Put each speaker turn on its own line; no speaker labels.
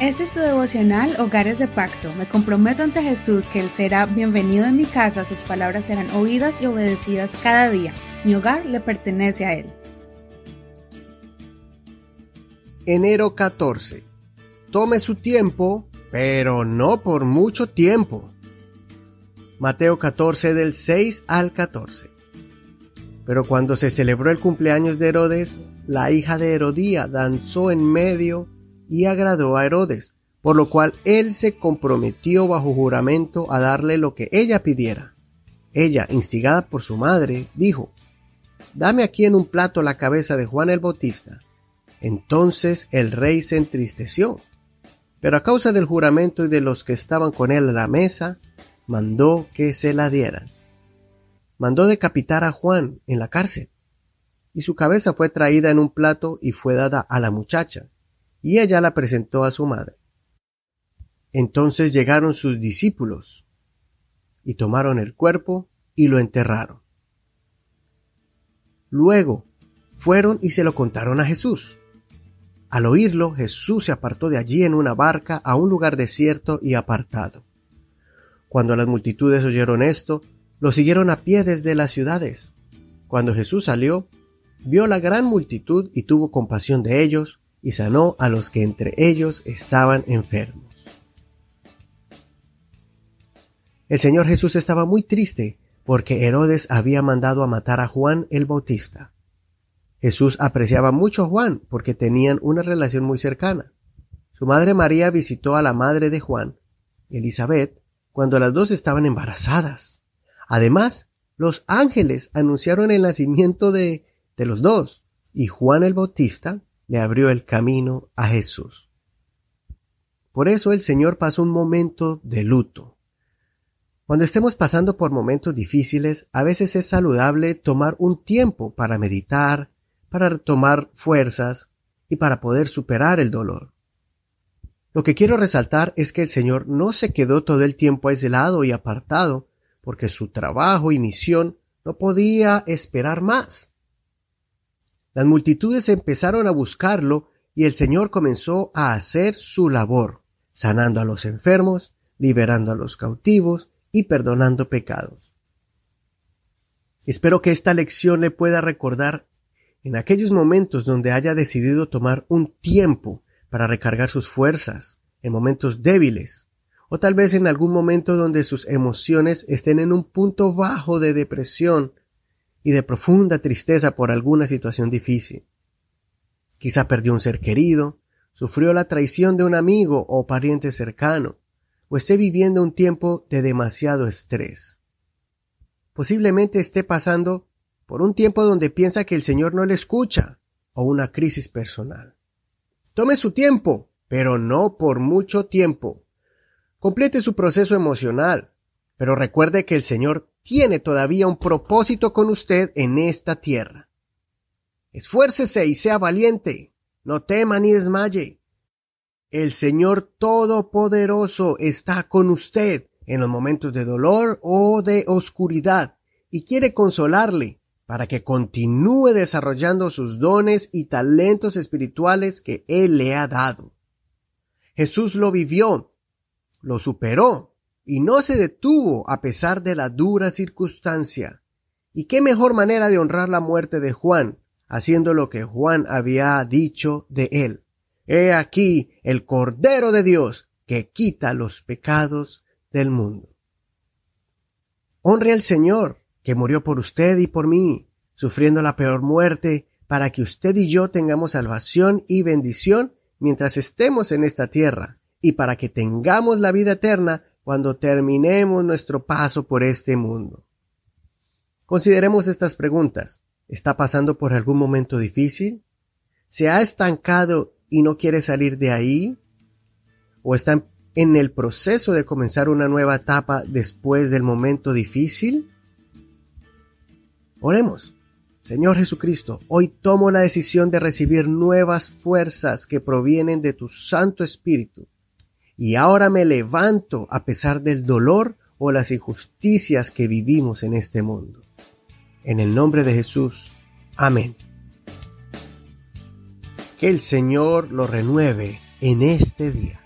Este es tu devocional Hogares de Pacto. Me comprometo ante Jesús que Él será bienvenido en mi casa, sus palabras serán oídas y obedecidas cada día. Mi hogar le pertenece a Él.
Enero 14. Tome su tiempo, pero no por mucho tiempo. Mateo 14 del 6 al 14. Pero cuando se celebró el cumpleaños de Herodes, la hija de Herodía danzó en medio y agradó a Herodes, por lo cual él se comprometió bajo juramento a darle lo que ella pidiera. Ella, instigada por su madre, dijo, Dame aquí en un plato la cabeza de Juan el Bautista. Entonces el rey se entristeció, pero a causa del juramento y de los que estaban con él a la mesa, mandó que se la dieran. Mandó decapitar a Juan en la cárcel, y su cabeza fue traída en un plato y fue dada a la muchacha, y ella la presentó a su madre. Entonces llegaron sus discípulos y tomaron el cuerpo y lo enterraron. Luego fueron y se lo contaron a Jesús. Al oírlo, Jesús se apartó de allí en una barca a un lugar desierto y apartado. Cuando las multitudes oyeron esto, lo siguieron a pie desde las ciudades. Cuando Jesús salió, vio la gran multitud y tuvo compasión de ellos, y sanó a los que entre ellos estaban enfermos. El Señor Jesús estaba muy triste porque Herodes había mandado a matar a Juan el Bautista. Jesús apreciaba mucho a Juan porque tenían una relación muy cercana. Su madre María visitó a la madre de Juan, Elizabeth, cuando las dos estaban embarazadas. Además, los ángeles anunciaron el nacimiento de, de los dos, y Juan el Bautista le abrió el camino a Jesús. Por eso el Señor pasó un momento de luto. Cuando estemos pasando por momentos difíciles, a veces es saludable tomar un tiempo para meditar, para retomar fuerzas y para poder superar el dolor. Lo que quiero resaltar es que el Señor no se quedó todo el tiempo aislado y apartado, porque su trabajo y misión no podía esperar más. Las multitudes empezaron a buscarlo y el Señor comenzó a hacer su labor, sanando a los enfermos, liberando a los cautivos y perdonando pecados. Espero que esta lección le pueda recordar en aquellos momentos donde haya decidido tomar un tiempo para recargar sus fuerzas, en momentos débiles, o tal vez en algún momento donde sus emociones estén en un punto bajo de depresión y de profunda tristeza por alguna situación difícil. Quizá perdió un ser querido, sufrió la traición de un amigo o pariente cercano, o esté viviendo un tiempo de demasiado estrés. Posiblemente esté pasando por un tiempo donde piensa que el Señor no le escucha, o una crisis personal. Tome su tiempo, pero no por mucho tiempo. Complete su proceso emocional, pero recuerde que el Señor tiene todavía un propósito con usted en esta tierra. Esfuércese y sea valiente, no tema ni desmaye. El Señor Todopoderoso está con usted en los momentos de dolor o de oscuridad y quiere consolarle para que continúe desarrollando sus dones y talentos espirituales que Él le ha dado. Jesús lo vivió, lo superó y no se detuvo a pesar de la dura circunstancia. ¿Y qué mejor manera de honrar la muerte de Juan, haciendo lo que Juan había dicho de él? He aquí el Cordero de Dios que quita los pecados del mundo. Honre al Señor, que murió por usted y por mí, sufriendo la peor muerte, para que usted y yo tengamos salvación y bendición mientras estemos en esta tierra, y para que tengamos la vida eterna cuando terminemos nuestro paso por este mundo. Consideremos estas preguntas. ¿Está pasando por algún momento difícil? ¿Se ha estancado y no quiere salir de ahí? ¿O está en el proceso de comenzar una nueva etapa después del momento difícil? Oremos. Señor Jesucristo, hoy tomo la decisión de recibir nuevas fuerzas que provienen de tu Santo Espíritu y ahora me levanto a pesar del dolor o las injusticias que vivimos en este mundo. En el nombre de Jesús. Amén. Que el Señor lo renueve en este día.